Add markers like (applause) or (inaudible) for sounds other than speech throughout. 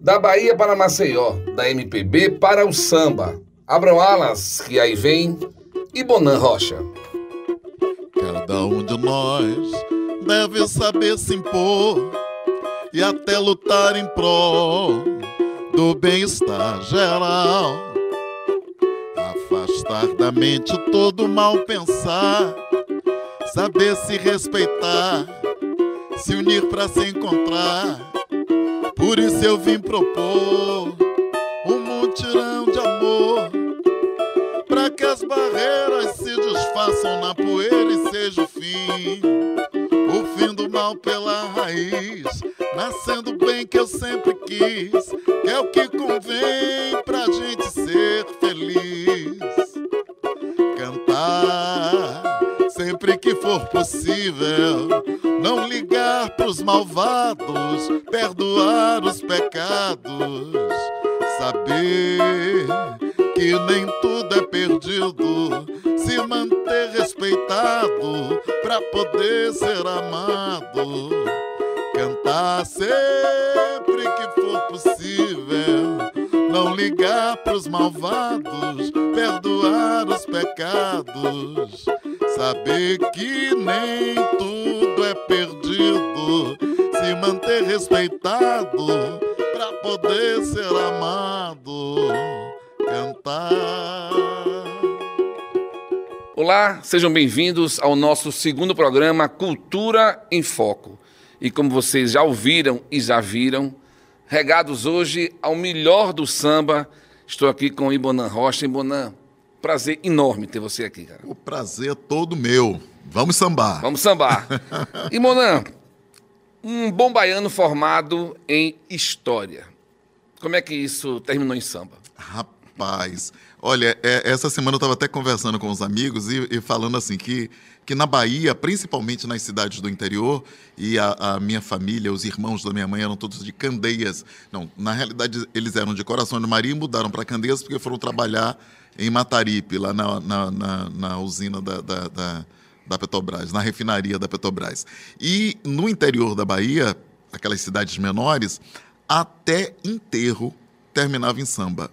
Da Bahia para Maceió, da MPB para o samba. Abram alas, que aí vem, e Bonan Rocha. Cada um de nós deve saber se impor e até lutar em prol do bem-estar geral. Afastar da mente todo mal pensar, saber se respeitar, se unir para se encontrar. Por isso eu vim propor um mutirão de amor, para que as barreiras se desfaçam na poeira e seja o fim, o fim do mal pela raiz, nascendo bem que eu sempre quis, que é o que convém pra gente ser feliz. Cantar sempre que for possível, não ligar pros malvados, perdoar os pecados, saber que nem tudo é perdido, se manter respeitado pra poder ser amado, cantar sempre que for possível, não ligar pros malvados, perdoar os pecados, saber que nem tudo é perdido, se manter respeitado pra poder ser amado, cantar. Olá, sejam bem-vindos ao nosso segundo programa Cultura em Foco. E como vocês já ouviram e já viram, regados hoje ao melhor do samba, estou aqui com Ibonan Rocha. Ibonan, prazer enorme ter você aqui, cara. O prazer é todo meu. Vamos sambar. Vamos sambar. (laughs) Ibonan, um bom baiano formado em História. Como é que isso terminou em samba? Rapaz, olha, é, essa semana eu estava até conversando com os amigos e, e falando assim que, que na Bahia, principalmente nas cidades do interior, e a, a minha família, os irmãos da minha mãe eram todos de Candeias. Não, na realidade eles eram de Coração do Maria e mudaram para Candeias porque foram trabalhar em Mataripe, lá na, na, na, na usina da, da, da, da Petrobras, na refinaria da Petrobras. E no interior da Bahia, aquelas cidades menores, até enterro terminava em samba.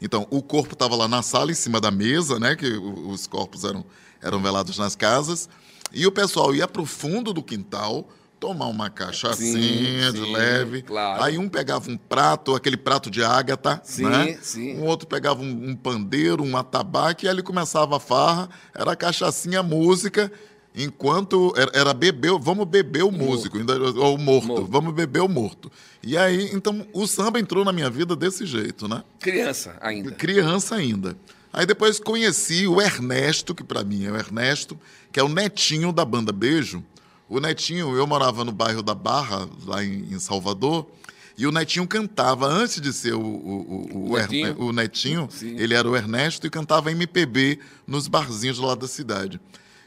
Então, o corpo estava lá na sala, em cima da mesa, né? Que os corpos eram, eram velados nas casas. E o pessoal ia para o fundo do quintal tomar uma cachaçinha de sim, leve. claro. Aí um pegava um prato, aquele prato de ágata, Sim, né? sim. Um outro pegava um, um pandeiro, um atabaque, e ali começava a farra, era cachaçinha, música, enquanto era, era beber, vamos beber o músico, ou o morto, Morto. vamos beber o morto. E aí, então, o samba entrou na minha vida desse jeito, né? Criança ainda. Criança ainda. Aí depois conheci o Ernesto, que para mim é o Ernesto, que é o netinho da banda Beijo. O Netinho, eu morava no bairro da Barra, lá em, em Salvador, e o Netinho cantava, antes de ser o, o, o, o Netinho? Netinho, ele era o Ernesto e cantava MPB nos barzinhos lá da cidade.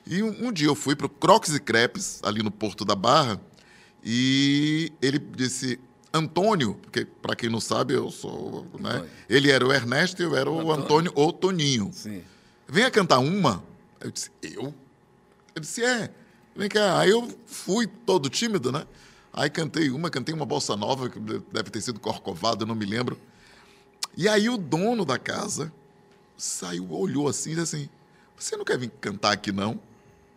E um, um dia eu fui para o Crocs e Crepes, ali no Porto da Barra, e ele disse, Antônio, porque para quem não sabe, eu sou. Né? Ele era o Ernesto e eu era o Antônio. Antônio ou Toninho. Sim. Venha cantar uma. Eu disse, eu? Eu disse, é. Vem cá. Aí eu fui todo tímido, né? Aí cantei uma, cantei uma bossa nova, que deve ter sido Corcovado, eu não me lembro. E aí o dono da casa saiu, olhou assim e disse assim: Você não quer vir cantar aqui, não?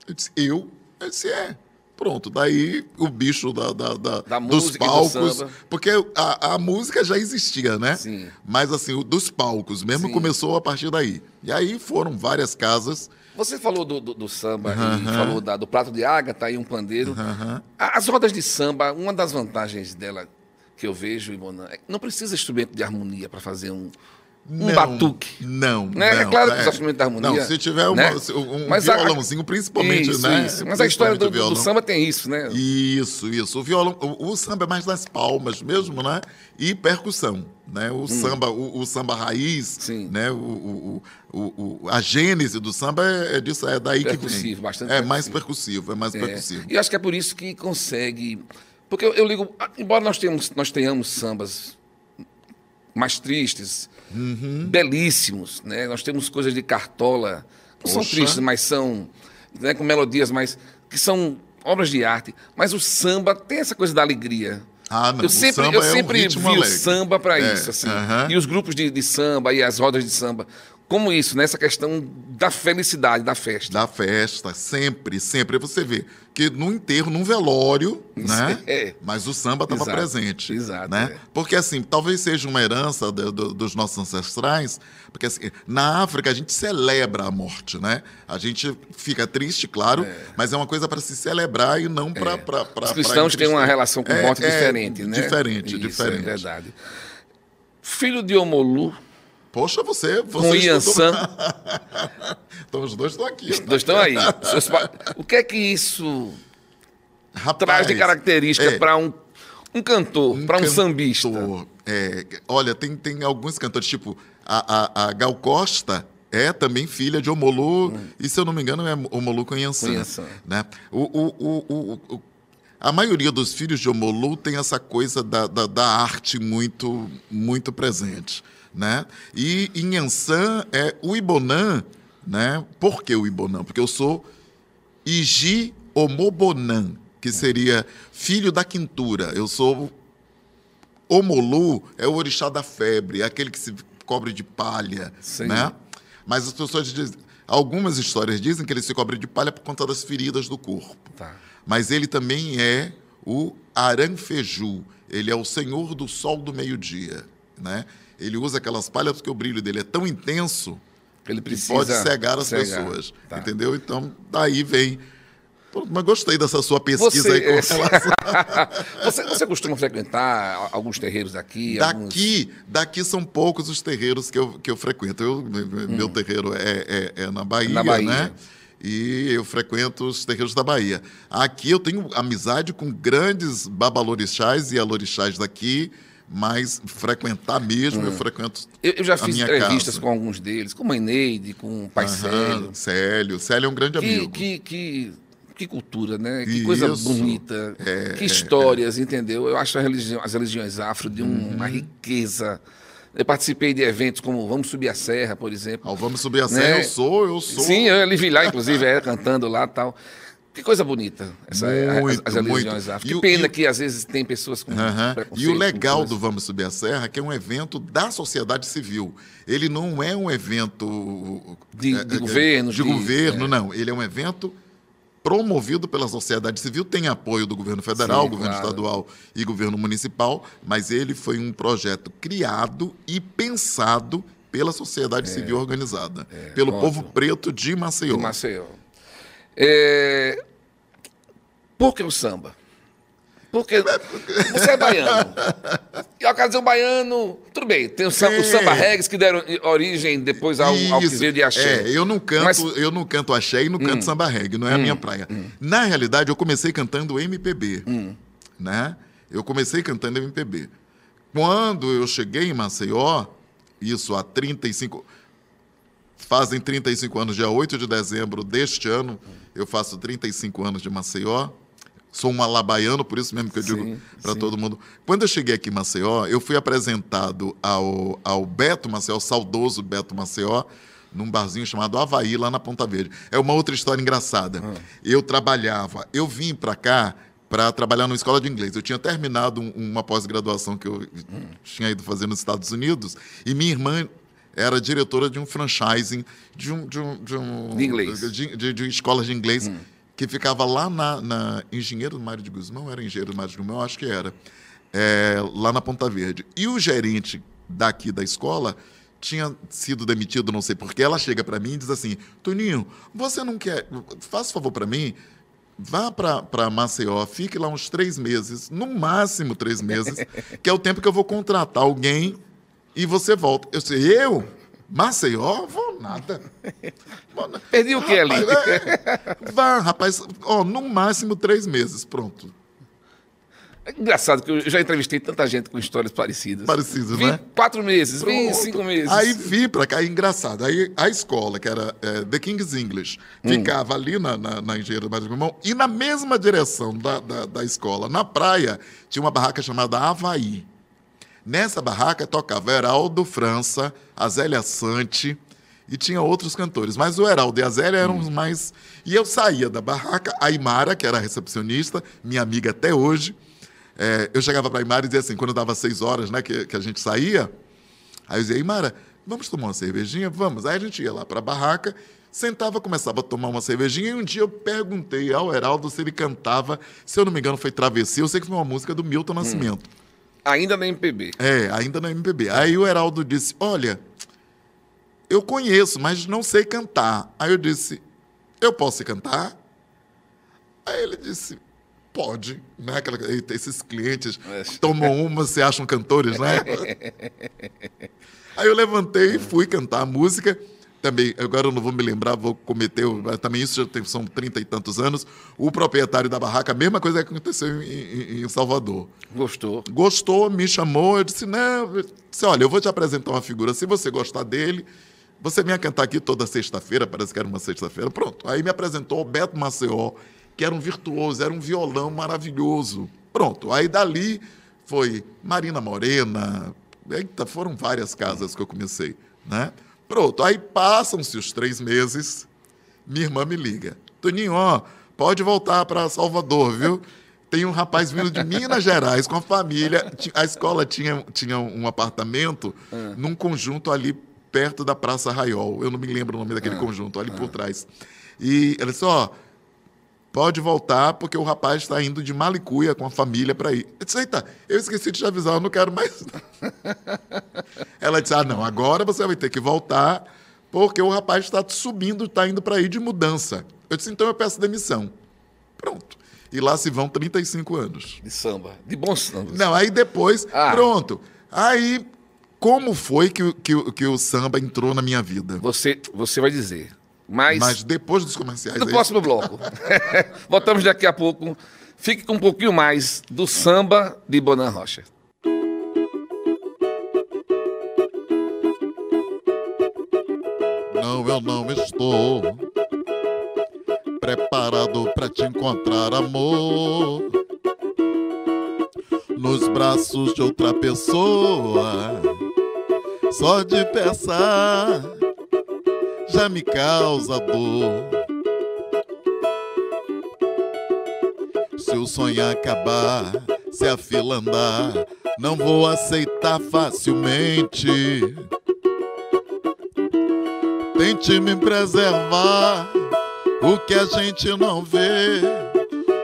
Eu disse, eu? Ele disse, é. Pronto, daí o bicho da, da- da- Da dos e do palcos. samba. porque a, a música já existia, né? Sim. Mas assim, o dos palcos mesmo Sim. começou a partir daí. E aí foram várias casas. Você falou do, do- do samba e Aham. falou da- do prato de ágata e um pandeiro. A- As rodas de samba, uma das vantagens dela que eu vejo, Ibona, é que não precisa instrumento de harmonia para fazer um, um Não, batuque. Não, Né? É não, claro que os instrumentos da harmonia, Não, se tiver uma- né? um Mas a- violãozinho, principalmente, isso, né? isso. Mas a história do, do samba tem isso, né? Isso, isso. O violão, o, o samba é mais nas palmas mesmo, né? E percussão, né? O samba, o, o samba raiz, Hum. Sim. né? O, o, a gênese do samba é, é disso, é daí que vem. Percussivo, bastante É mais percussivo. percussivo, é mais É. percussivo. E acho que é por isso que consegue. Porque eu, eu ligo. Embora nós tenhamos, nós tenhamos sambas mais tristes, Uhum. belíssimos, né? Nós temos coisas de cartola, que são tristes, mas são né, com melodias mais que são obras de arte. Mas o samba tem essa coisa da alegria. Ah, não. Eu o sempre, eu é sempre vi o alegre. samba para É, isso, assim. aham. E os grupos de, de samba e as rodas de samba. Como isso, nessa questão da felicidade, da festa. Da festa, sempre, sempre. Você vê que no enterro, num velório, (laughs) né? É. Mas o samba estava presente. exato, Né? é. Porque assim, talvez seja uma herança do- do- dos nossos ancestrais, porque assim, na África a gente celebra a morte, né? A gente fica triste, claro, mas é uma coisa para se celebrar e não para. Os cristãos têm uma relação com É, morte é, diferente, né? Diferente, Isso, diferente. É verdade. Filho de Omolu, Poxa, você. você com estudou- Iansã, (laughs) Então os dois estão aqui. os dois estão aí. O que é que isso Rapaz, traz de característica é, para um, um cantor, para um cantor, sambista? é, olha, tem, tem alguns cantores, tipo a, a, a Gal Costa é também filha de Omolu, e se eu não me engano é Omolu com Yansan. Né? O, o, o, o, o- a maioria dos filhos de Omolu tem essa coisa da, da, da arte muito, muito presente. Né? E em Yansan é o Ibonã, né? Por que o Ibonã? Porque eu sou Iji Omobonan, que seria filho da quintura. Eu sou Omolu é o orixá da febre, é aquele que se cobre de palha, Sim. né? Mas as pessoas dizem, algumas histórias dizem que ele se cobre de palha por conta das feridas do corpo. Tá. Mas ele também é o Aranfeju, ele é o senhor do sol do meio-dia, né? Ele usa aquelas palhas porque o brilho dele é tão intenso Ele que precisa pode cegar as cegar. pessoas, Tá. entendeu? Então, daí vem... Mas gostei dessa sua pesquisa Você, aí com é, relação... (laughs) você, você costuma frequentar alguns terreiros aqui? alguns- Daqui, daqui são poucos os terreiros que eu, que eu frequento. Eu, Meu terreiro é, é, é na, Bahia, Hum. Na Bahia. né? E eu frequento os terreiros da Bahia. Aqui eu tenho amizade com grandes babalorixás e alorixás daqui, mas frequentar mesmo, eu frequento. Eu, eu já a fiz entrevistas casa. com alguns deles, com Mãe Neide, com o Pai Célio. Aham, Célio. Célio é um grande Que, amigo. que, que, que cultura, né? Que Isso. coisa bonita. É, que é, histórias, entendeu? Eu acho a religião- as religiões afro de um- uma Uhum. riqueza. Eu participei de eventos como Vamos Subir a Serra, por exemplo. Ao Vamos Subir a Né? Serra, eu sou, eu sou. Sim, eu lhe vi lá, inclusive, era cantando lá e tal. Que coisa bonita, essa, as- Muito, as, religiões muito. Que o- pena o- que às vezes tem pessoas com Aham. preconceito. E o legal do Vamos Subir a Serra é que é um evento da sociedade civil. Ele não é um evento De- é, de é, governos, de de- governo, não. Ele é um evento promovido pela sociedade civil, tem apoio do governo federal, Sim, governo claro. estadual e governo municipal, mas ele foi um projeto criado e pensado pela sociedade civil organizada, pelo É, ótimo. povo preto de Maceió. de Maceió. É... Por que o samba? Porque você é baiano. E quero dizer, o baiano. Tudo bem, tem o samba, o É. samba reggae que deram origem depois ao, ao que veio de axé. É, eu não canto, Mas- Hum. eu não canto axé e não canto samba reggae, não é a minha praia. Na realidade, eu comecei cantando MPB, Hum. né? Eu comecei cantando MPB. Quando eu cheguei em Maceió, isso há 35 fazem 35 anos, dia 8 de dezembro deste ano, eu faço 35 anos de Maceió. Sou um alabaiano, por isso mesmo que eu digo para todo mundo. Quando eu cheguei aqui em Maceió, eu fui apresentado ao, ao Beto Maceió, saudoso Beto Maceió, num barzinho chamado Havaí, lá na Ponta Verde. É uma outra história engraçada. Ah. Eu trabalhava, eu vim para cá para trabalhar numa escola de inglês. Eu tinha terminado um- uma pós-graduação que eu Hum. tinha ido fazer nos Estados Unidos e minha irmã era diretora de um franchising de um de um, de, um, De inglês. de, de, de escolas de inglês que ficava lá na, na Engenheiro Mário de Guzmão, era Engenheiro Mário de Guzmão, acho que era, é, lá na Ponta Verde. E o gerente daqui da escola tinha sido demitido, não sei porquê. Ela chega para mim e diz assim: Toninho, você não quer, faça favor para mim, vá para Maceió, fique lá uns três meses, no máximo três meses, (laughs) que é o tempo que eu vou contratar alguém e você volta. Eu disse, eu? Maceió? Vou nada. (laughs) Perdi o que ali? É, Vá, rapaz, ó, no máximo três meses, pronto. É engraçado que eu já entrevistei tanta gente com histórias parecidas. Parecidas, vim né? quatro meses, vim cinco meses. Aí vim pra cá, e engraçado. Aí a escola, que era é, The King's English, Hum. ficava ali na, na, na Engenheiro de Guzmão, e na mesma direção da, da, da escola, na praia, tinha uma barraca chamada Havaí. Nessa barraca tocava Heraldo França, a Zélia Sante e tinha outros cantores. Mas o Heraldo e a Zélia eram os mais. E eu saía da barraca, a Imara, que era a recepcionista, minha amiga até hoje, é, eu chegava para a Imara e dizia assim, quando dava seis horas, né, que, que a gente saía, aí eu dizia, Imara, vamos tomar uma cervejinha? Vamos. Aí a gente ia lá para a barraca, sentava, começava a tomar uma cervejinha, e um dia eu perguntei ao Heraldo se ele cantava, se eu não me engano foi Travessia, eu sei que foi uma música do Milton Nascimento. Hum. Ainda na MPB. É, ainda na MPB. Aí o Heraldo disse, olha, eu conheço, mas não sei cantar. Aí eu disse, eu posso cantar? Aí ele disse, pode. Né? Esses clientes tomam uma, se acham cantores, né? (laughs) Aí eu levantei e fui cantar a música. Também, agora eu não vou me lembrar, vou cometer, também isso já tem, são trinta e tantos anos. O proprietário da barraca, a mesma coisa que aconteceu em, em, em Salvador. Gostou? Gostou, me chamou, eu disse, não, eu disse, olha, eu vou te apresentar uma figura, se você gostar dele, você vem cantar aqui toda sexta-feira, parece que era uma sexta-feira, pronto. Aí me apresentou o Beto Maceió, que era um virtuoso, era um violão maravilhoso. Pronto, aí dali foi Marina Morena, eita, foram várias casas que eu comecei, né? Pronto, aí passam-se os três meses, minha irmã me liga. Toninho, ó, pode voltar para Salvador, viu? Tem um rapaz vindo de Minas Gerais com a família. A escola tinha, tinha um apartamento ah. num conjunto ali perto da Praça Raiol. Eu não me lembro o nome daquele ah. conjunto, ali por ah. trás. E ela disse, ó, pode voltar porque o rapaz está indo de Malicuia com a família para ir. Eu disse, eita, eu esqueci de te avisar, eu não quero mais. (laughs) Ela disse, ah, não, agora você vai ter que voltar porque o rapaz está subindo, está indo para ir de mudança. Eu disse, então eu peço demissão. Pronto. E lá se vão 35 anos. De samba, de bom samba. Não, aí depois, ah. pronto. Aí, como foi que, que, que o samba entrou na minha vida? Você, você vai dizer. Mas, Mas depois dos comerciais. No aí... próximo bloco. (laughs) Voltamos daqui a pouco. Fique com um pouquinho mais do samba de Bonan Rocha. Não, eu não estou preparado para te encontrar, amor. Nos braços de outra pessoa, só de pensar já me causa dor. Se o sonho acabar, se a fila andar, não vou aceitar facilmente. Tente me preservar, o que a gente não vê,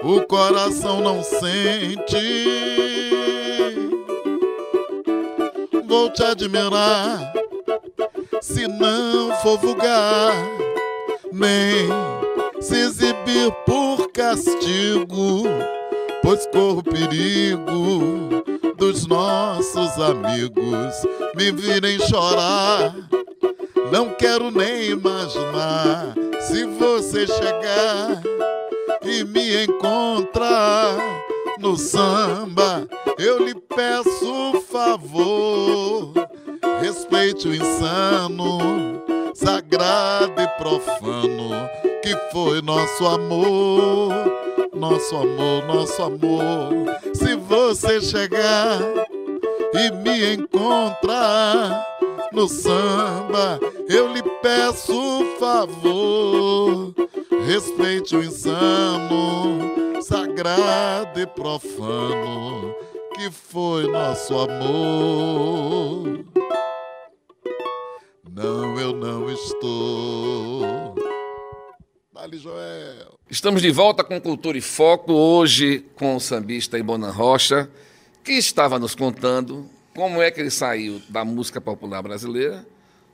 o coração não sente. Vou te admirar se não for vulgar, nem se exibir por castigo, pois corro perigo dos nossos amigos me virem chorar. Não quero nem imaginar se você chegar e me encontrar no samba. Eu lhe peço favor respeite o insano, sagrado e profano, que foi nosso amor, nosso amor, nosso amor. Se você chegar e me encontrar no samba, eu lhe peço favor, respeite o insano, sagrado e profano que foi nosso amor. Não, eu não estou. Dali, Joel. Estamos de volta com Cultura e Foco, hoje com o sambista Ibona Rocha, que estava nos contando como é que ele saiu da música popular brasileira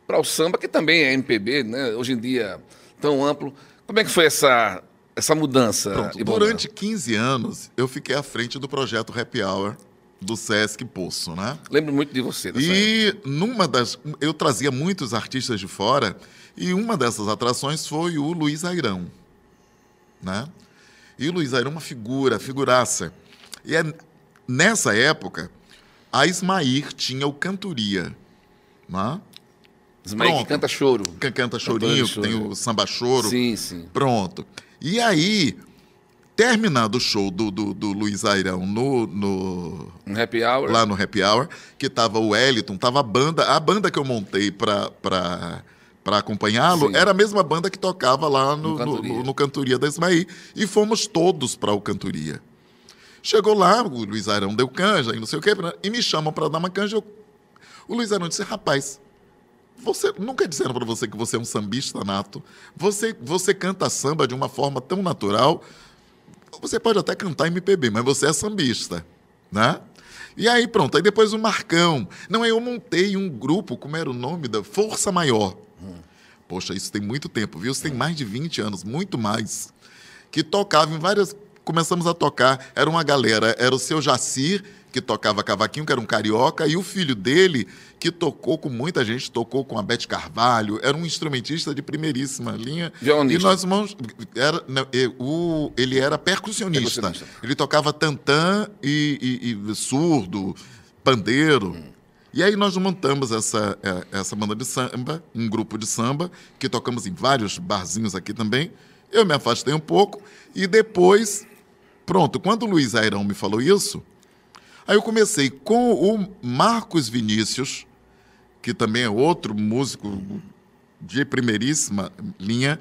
para o samba, que também é MPB, né? hoje em dia tão amplo. Como é que foi essa, essa mudança? Pronto, durante 15 anos, eu fiquei à frente do projeto Happy Hour, do Sesc Poço, né? Lembro muito de você. E época. numa das, eu trazia muitos artistas de fora e uma dessas atrações foi o Luiz Airão, né? E o Luiz Airão é uma figura, figuraça. E é nessa época a Ismair tinha o Cantoria, né? Ismair que canta choro. Que canta chorinho, que tem o samba choro. Sim, sim. Pronto. E aí Terminado o show do, do, do Luiz Airão no, no, no, Happy Hour. lá no Happy Hour, que tava o Wellington, tava a banda, a banda que eu montei para para acompanhá-lo, era a mesma banda que tocava lá no, no, Cantoria, no, no Cantoria da Ismaí. E fomos todos para o Cantoria. Chegou lá, o Luiz Arão deu canja e não sei o quê, e me chamam para dar uma canja. Eu, o Luiz Arão disse: rapaz, você nunca disseram para você que você é um sambista nato. Você, você canta samba de uma forma tão natural. Você pode até cantar MPB, mas você é sambista, né? E aí pronto, aí depois o Marcão. Não, eu montei um grupo, como era o nome da Força Maior. Hum. Poxa, isso tem muito tempo, viu? Isso tem mais de 20 anos, muito mais. Que tocava em várias começamos a tocar. Era uma galera, era o seu Jacir, que tocava cavaquinho, que era um carioca, e o filho dele, que tocou com muita gente, tocou com a Beth Carvalho, era um instrumentista de primeiríssima linha. Violonista. E nós irmãos, era, não, o, ele era percussionista. percussionista. Ele tocava tantã e, e, e surdo, pandeiro. Hum. E aí nós montamos essa, é, essa banda de samba, um grupo de samba, que tocamos em vários barzinhos aqui também. Eu me afastei um pouco e depois Pronto, quando o Luiz Airão me falou isso, aí eu comecei com o Marcos Vinícius, que também é outro músico de primeiríssima linha,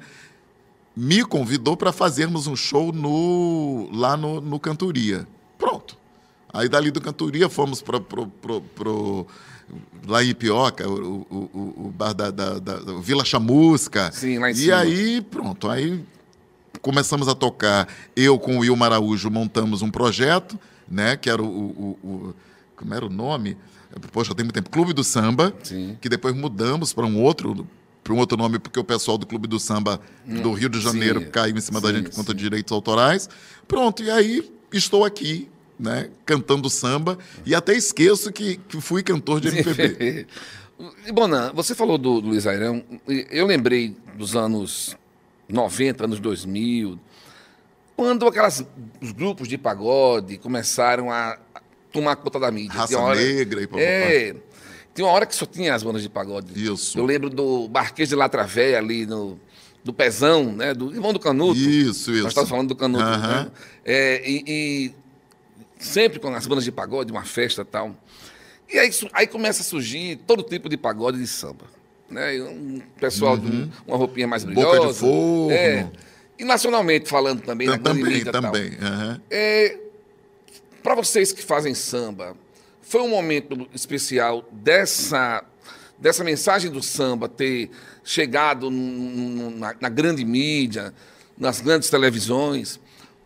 me convidou para fazermos um show no, lá no, no Cantoria. Pronto. Aí dali do Cantoria fomos para lá em Ipioca, o, o, o, o bar da, da, da, Vila Chamusca. Sim, lá em e cima. aí, pronto, aí começamos a tocar, eu com o Will Araújo montamos um projeto, né, que era o, o, o como era o nome? Poxa, tem muito tempo, Clube do Samba, Sim. que depois mudamos para um outro para um outro nome, porque o pessoal do Clube do Samba do Rio de Janeiro sim, caiu em cima sim, da gente por conta sim. de direitos autorais. Pronto, e aí estou aqui, né, cantando samba, e até esqueço que, que fui cantor de MPB. (laughs) E, Bonan, você falou do, do Luiz Airão, eu lembrei dos anos 90, anos 2000, quando aquelas, os grupos de pagode começaram a tomar conta da mídia. Raça Tinha hora- Negra e É. Tem uma hora que só tinha as bandas de pagode. Isso. Eu lembro do Marquês de Latravé ali no do Pezão, né? Do irmão do Canuto. Isso, isso. Nós estávamos falando do Canuto. Aham. Né? É, e, e sempre com as bandas de pagode, uma festa e tal. E aí, aí começa a surgir todo tipo de pagode de samba. Né? Um pessoal de um- uma roupinha mais Uhum. Boca de brilhosa. forno. É. E nacionalmente falando também, na grande também, mídia também. aham. É, para vocês que fazem samba, foi um momento especial dessa, dessa mensagem do samba ter chegado na, na grande mídia, nas grandes televisões?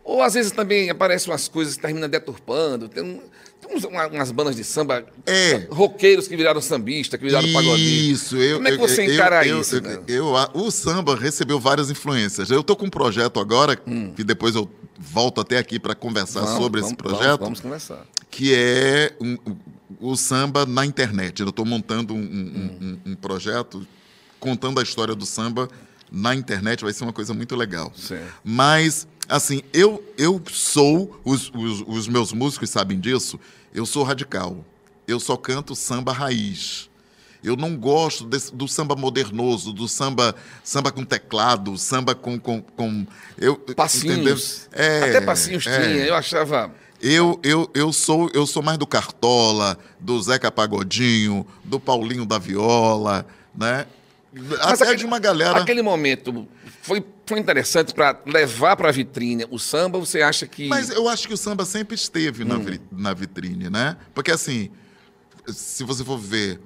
Ou às vezes também aparecem umas coisas que terminam deturpando? Tem uns- uma- umas bandas de samba, É. roqueiros que viraram sambista, que viraram pagodinho. Isso, eu. Como é que você eu- encara eu- isso? eu- eu- a- o samba recebeu várias influências. Eu estou com um projeto agora, que depois eu volto até aqui para conversar Hum. Vamos, sobre vamos, esse projeto, Vamos, vamos conversar. que é um- o samba na internet. Eu estou montando um, um- Hum. um- um projeto contando a história do samba na internet. Vai ser uma coisa muito legal. Certo. Mas, assim, eu, eu sou, os, os, os meus músicos sabem disso, eu sou radical. Eu só canto samba raiz. Eu não gosto desse- do samba modernoso, do samba samba com teclado, samba com. com, com eu, Passinhos. É, Até passinhos é. tinha. Eu achava. Eu, eu, eu, sou, eu sou mais do Cartola, do Zeca Pagodinho, do Paulinho da Viola, né? Mas Até aquele- de uma galera. Aquele momento foi, foi interessante para levar para a vitrine o samba. Você acha que. Mas eu acho que o samba sempre esteve Hum. na, vi- na vitrine, né? Porque assim, se você for ver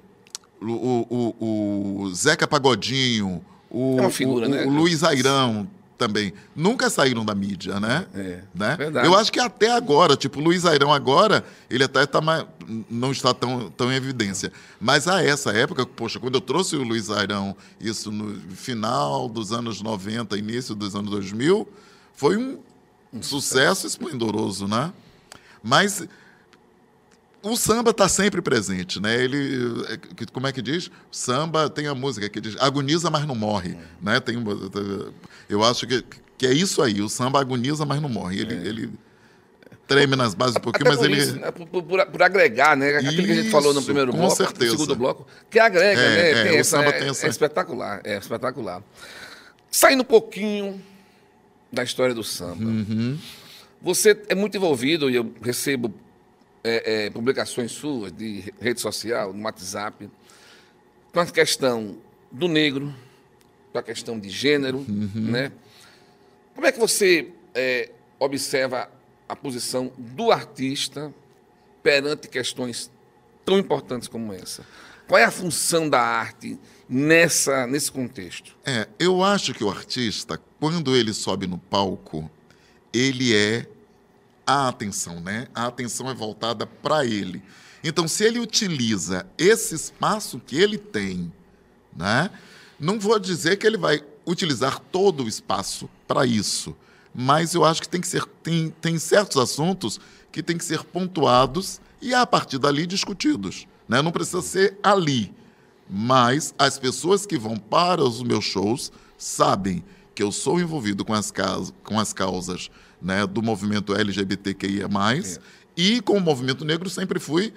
o, o- o- o Zeca Pagodinho, o, É figura, o, né? o Luiz Airão também, nunca saíram da mídia, né? É, né? verdade. Eu acho que até agora, tipo, o Luiz Airão agora, ele até tá mais, não está tão, tão em evidência. Mas a essa época, poxa, quando eu trouxe o Luiz Airão, isso no final dos anos 90, início dos anos 2000, foi um, sucesso esplendoroso, né? Mas o samba está sempre presente, né? Ele, é, como é que diz? Samba tem a música que diz agoniza, mas não morre, né? Tem, eu acho que, que é isso aí. O samba agoniza, mas não morre. Ele, ele treme nas bases um pouquinho, Até mas ele isso, né? por, por- por- agregar, né? Aquilo que a gente falou no Isso, primeiro bloco, certeza. no segundo bloco, que agrega, É, né? é, Tem o essa, samba é, tem essa- é espetacular, é espetacular. Saindo um pouquinho da história do samba. Uhum. Você é muito envolvido, e eu recebo é, é, publicações suas de rede social, no WhatsApp, com a questão do negro, com a questão de gênero, Uhum. né? Como é que você é, observa a posição do artista perante questões tão importantes como essa? Qual é a função da arte nessa, nesse contexto? É, eu acho que o artista, quando ele sobe no palco, ele é a atenção, né? A atenção é voltada para ele. Então, se ele utiliza esse espaço que ele tem, né? Não vou dizer que ele vai utilizar todo o espaço para isso, mas eu acho que tem que ser tem, tem certos assuntos que tem que ser pontuados e a partir dali discutidos, né? Não precisa ser ali, mas as pessoas que vão para os meus shows sabem que eu sou envolvido com as, com as causas né, do movimento LGBTQIA+, é. e com o movimento negro sempre fui,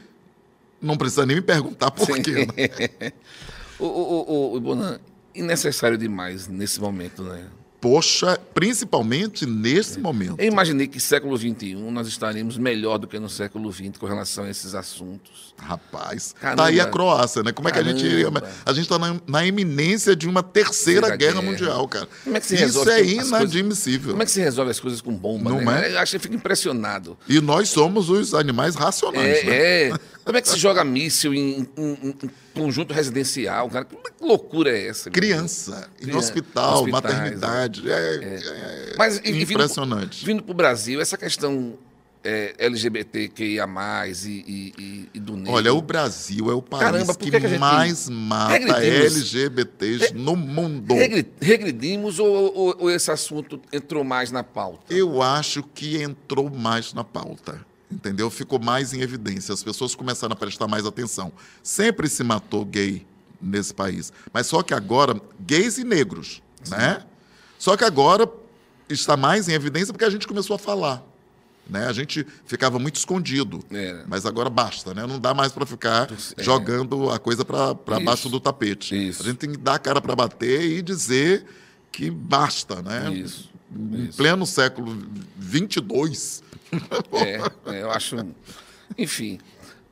não precisa nem me perguntar por Sim. quê. Né? (laughs) o, o, o, o Bonan, necessário demais nesse momento, né? Poxa, principalmente nesse é. momento. Eu imaginei que século XXI nós estaríamos melhor do que no século XX com relação a esses assuntos. Rapaz, Caramba. tá aí a Croácia, né? Como Caramba. é que a gente iria? A gente está na, na, iminência de uma terceira guerra, guerra, mundial, cara. Como é que se Isso é inadmissível. Coisas, como é que se resolve as coisas com bomba, Não né? É? Eu acho que fico impressionado. E nós somos os animais racionais, é, né? É. Como é que se joga míssil em, em, em conjunto residencial, cara? Que loucura é essa? Criança, em hospital, maternidade. É, é. é Mas, impressionante. Vindo para o Brasil, essa questão é, LGBTQIA+, e, e, e, do negro. Olha, o Brasil é o país Caramba, que, que, que mais mata LGBTs no mundo. Regredimos ou, ou, ou, esse assunto entrou mais na pauta? Eu acho que entrou mais na pauta entendeu? Ficou mais em evidência. As pessoas começaram a prestar mais atenção. Sempre se matou gay nesse país, mas só que agora gays e negros, Sim. né? Só que agora está mais em evidência porque a gente começou a falar. Né? A gente ficava muito escondido, é. mas agora basta, né? Não dá mais para ficar é. jogando a coisa para baixo do tapete. Isso. A gente tem que dar a cara para bater e dizer que basta, né? Isso. Em Isso. pleno século 22, (laughs) é, é, eu acho. Enfim,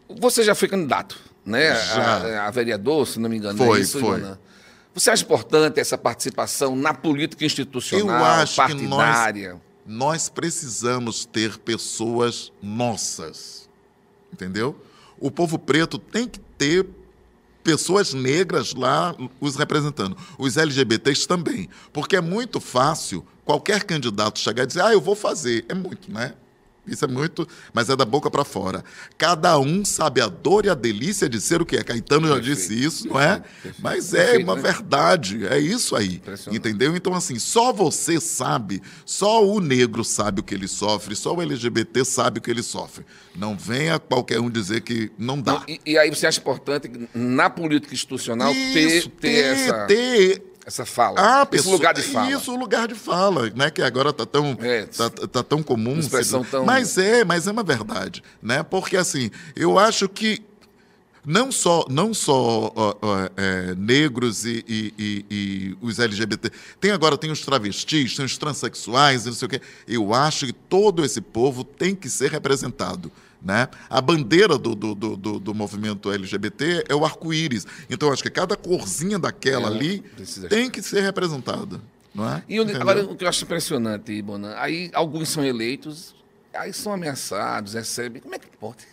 você já foi candidato, né? A, a vereador, se não me engano. Foi, é isso, foi. Você acha importante essa participação na política institucional, eu acho partidária? Que nós, nós precisamos ter pessoas nossas, entendeu? O povo preto tem que ter pessoas negras lá os representando. Os LGBTs também. Porque é muito fácil qualquer candidato chegar e dizer, ah, eu vou fazer. É muito, né? Isso é muito, mas é da boca para fora. Cada um sabe a dor e a delícia de ser o que é. Caetano já Perfeito. disse isso, não é? Perfeito. Mas é Perfeito, uma né? verdade, é isso aí. Entendeu? Então, assim, só você sabe, só o negro sabe o que ele sofre, só o LGBT sabe o que ele sofre. Não venha qualquer um dizer que não dá. E, e, aí você acha importante, na política institucional, isso, ter, ter, ter essa. Ter essa fala. Ah, pessoa, esse lugar de fala. Isso, o lugar de fala, né? Que agora está tão, é, tá, tá, tão comum. Expressão tão... Mas é, mas é uma verdade, né? Porque assim, eu acho que não só, não só é, negros e, e, e, e, os LGBT. Tem agora tem os travestis, tem os transexuais, não sei o quê. Eu acho que todo esse povo tem que ser representado. Né? A bandeira do, do, do, do movimento LGBT é o arco-íris. Então, acho que cada corzinha daquela é, ali tem que ser representada. Não é? E agora, o que eu acho impressionante, Bonan, aí alguns são eleitos, aí são ameaçados, recebem. Como é que pode?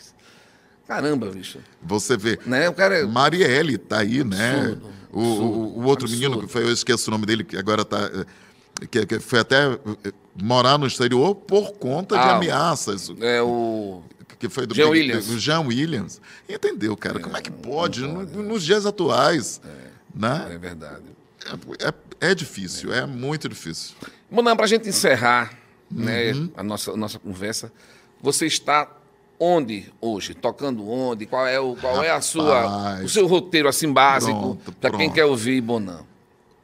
Caramba, bicho. Você vê. Né? O cara é... Marielle tá aí, né? Absurdo, o, absurdo, o, o, outro absurdo. menino, que foi, eu esqueço o nome dele, que agora tá. Que, que foi até eh, morar no exterior por conta ah, de ameaças. É o que foi do Jean Big, Williams. Do Jean Williams. Entendeu, cara? É, Como é que pode, pode no, nos dias atuais? É, né? é verdade. É, é, é difícil, é. muito difícil. Mano, para a gente encerrar né, uhum. né, a, nossa, a nossa conversa, você está onde hoje? Tocando onde? Qual é, o, qual Rapaz, é a sua, o seu roteiro assim básico para quem quer ouvir Bonan?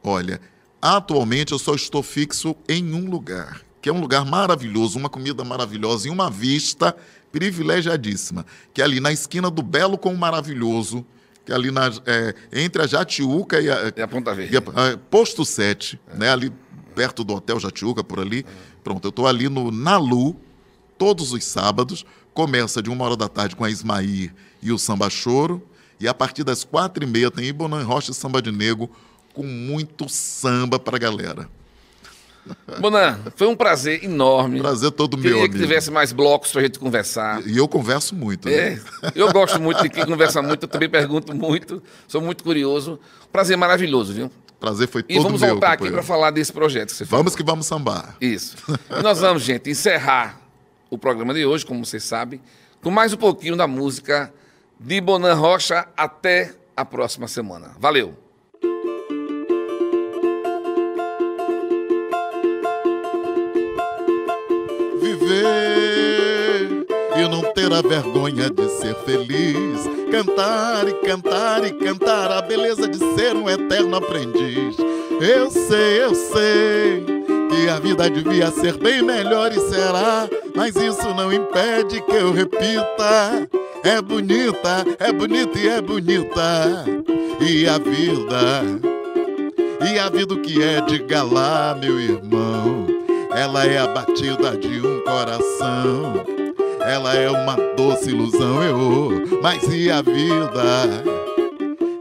Olha, atualmente eu só estou fixo em um lugar, que é um lugar maravilhoso, uma comida maravilhosa e uma vista privilegiadíssima, que é ali na esquina do Belo com o Maravilhoso, que é ali na, é, entre a Jatiuca e a, e a Ponta Verde. A, a, posto 7, é. né, ali perto do Hotel Jatiuca, por ali. Pronto, eu estou ali no Nalu, todos os sábados, começa de uma hora da tarde com a Ismaí e o Samba Choro, e a partir das quatro e meia tem Ibonan Rocha e Samba de Nego, com muito samba para a galera. Bonan, foi um prazer enorme. Prazer todo Queria meu, que amigo. tivesse mais blocos pra gente conversar. E eu converso muito. É, né? eu gosto muito de quem conversa muito, eu também pergunto muito, sou muito curioso. Prazer maravilhoso, viu? Prazer foi todo E vamos meu. voltar aqui para falar desse projeto que você falou. Vamos que vamos sambar. Isso. E nós vamos, gente, encerrar o programa de hoje, como vocês sabem, com mais um pouquinho da música de Bonan Rocha até a próxima semana. Valeu! Viver e não ter a vergonha de ser feliz. Cantar e cantar e cantar a beleza de ser um eterno aprendiz. Eu sei, eu sei que a vida devia ser bem melhor e será, mas isso não impede que eu repita. É bonita, é bonita e é bonita. E a vida e a vida o que é de galá, meu irmão. Ela é a batida de um coração. Ela é uma doce ilusão, eu. Mas e a vida?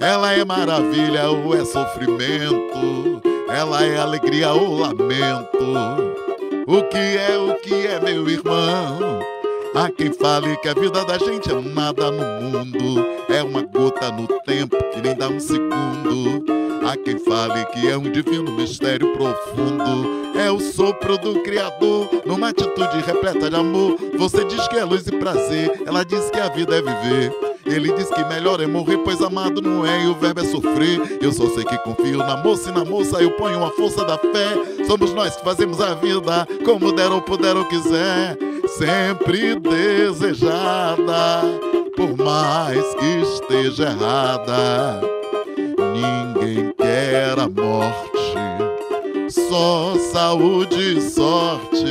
Ela é maravilha ou é sofrimento? Ela é alegria ou lamento? O que é, o que é, meu irmão? Há quem fale que a vida da gente é nada no mundo, é uma gota no tempo que nem dá um segundo. Há quem fale que é um divino mistério profundo, é o sopro do Criador, numa atitude repleta de amor. Você diz que é luz e prazer, ela diz que a vida é viver. Ele diz que melhor é morrer, pois amado não é e o verbo é sofrer. Eu só sei que confio na moça e na moça eu ponho a força da fé. Somos nós que fazemos a vida como der ou puder ou quiser. Sempre desejada, por mais que esteja errada. Só saúde e sorte.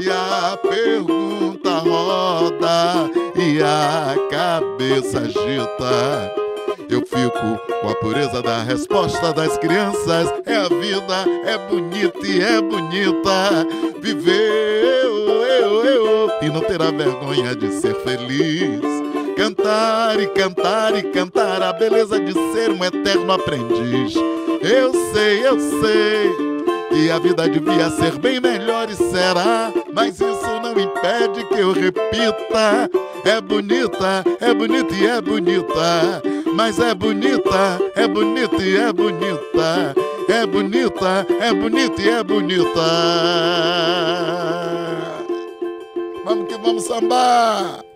E a pergunta roda e a cabeça agita. Eu fico com a pureza da resposta das crianças. É a vida, é bonita e é bonita. Viver eu, eu, eu, e não ter a vergonha de ser feliz. Cantar e cantar e cantar a beleza de ser um eterno aprendiz. Eu sei, eu sei que a vida devia ser bem melhor e será, mas isso não impede que eu repita. É bonita, é bonita e é bonita, mas é bonita, é bonita e é bonita. É bonita, é bonita e é bonita. Vamos que vamos sambar!